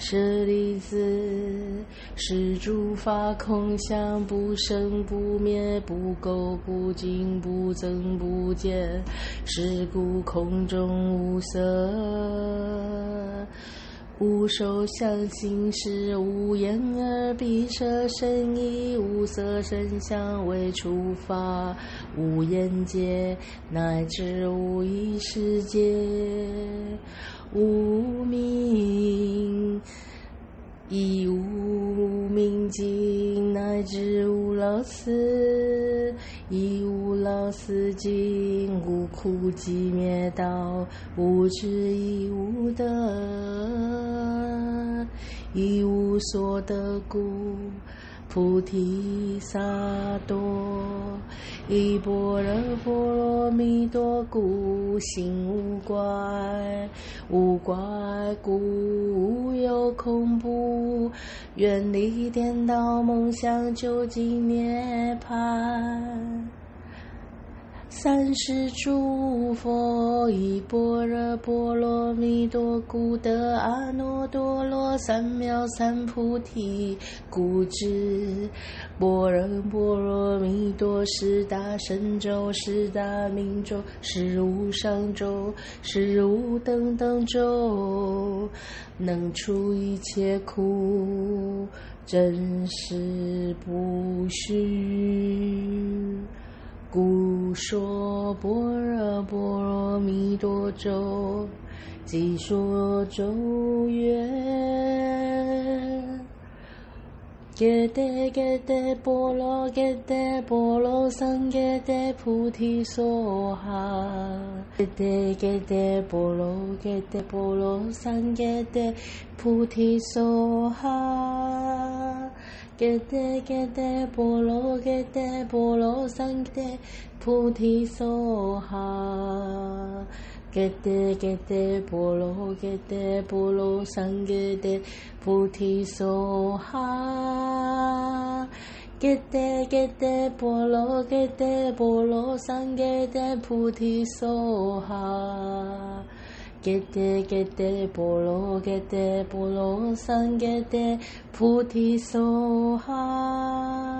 舍利子，是诸法空相，不生不灭，不垢不净，不增不减，是故空中无色，无受想行识，无眼耳鼻舌身意，无色声香味触法，无眼界，乃至无意识界。无明，无老死，亦无老死尽，无苦集灭道，无智亦无得，亦无所得故。菩提萨埵，依般若波罗蜜多故，心无怪，无怪故无有恐怖，远离颠倒梦想，究竟涅槃。三世诸佛依般若波罗蜜多故，得阿耨多罗三藐三菩提。故知般若波罗蜜多是大神咒，是大明咒，是无上咒，是无等等咒，能除一切苦，真实不虚。故说般若波罗蜜多咒，即说咒曰：揭谛揭谛波罗揭谛波罗僧揭谛菩提萨哈，揭谛揭谛波罗揭谛波罗僧揭谛菩提萨哈。揭谛揭谛波罗揭谛波罗僧揭谛菩提萨哈，揭谛揭谛波罗揭谛波罗僧揭谛菩提萨哈，揭谛揭谛波罗揭谛波罗僧揭谛菩提萨哈。揭谛揭谛波罗揭谛波罗僧揭谛菩提萨哈。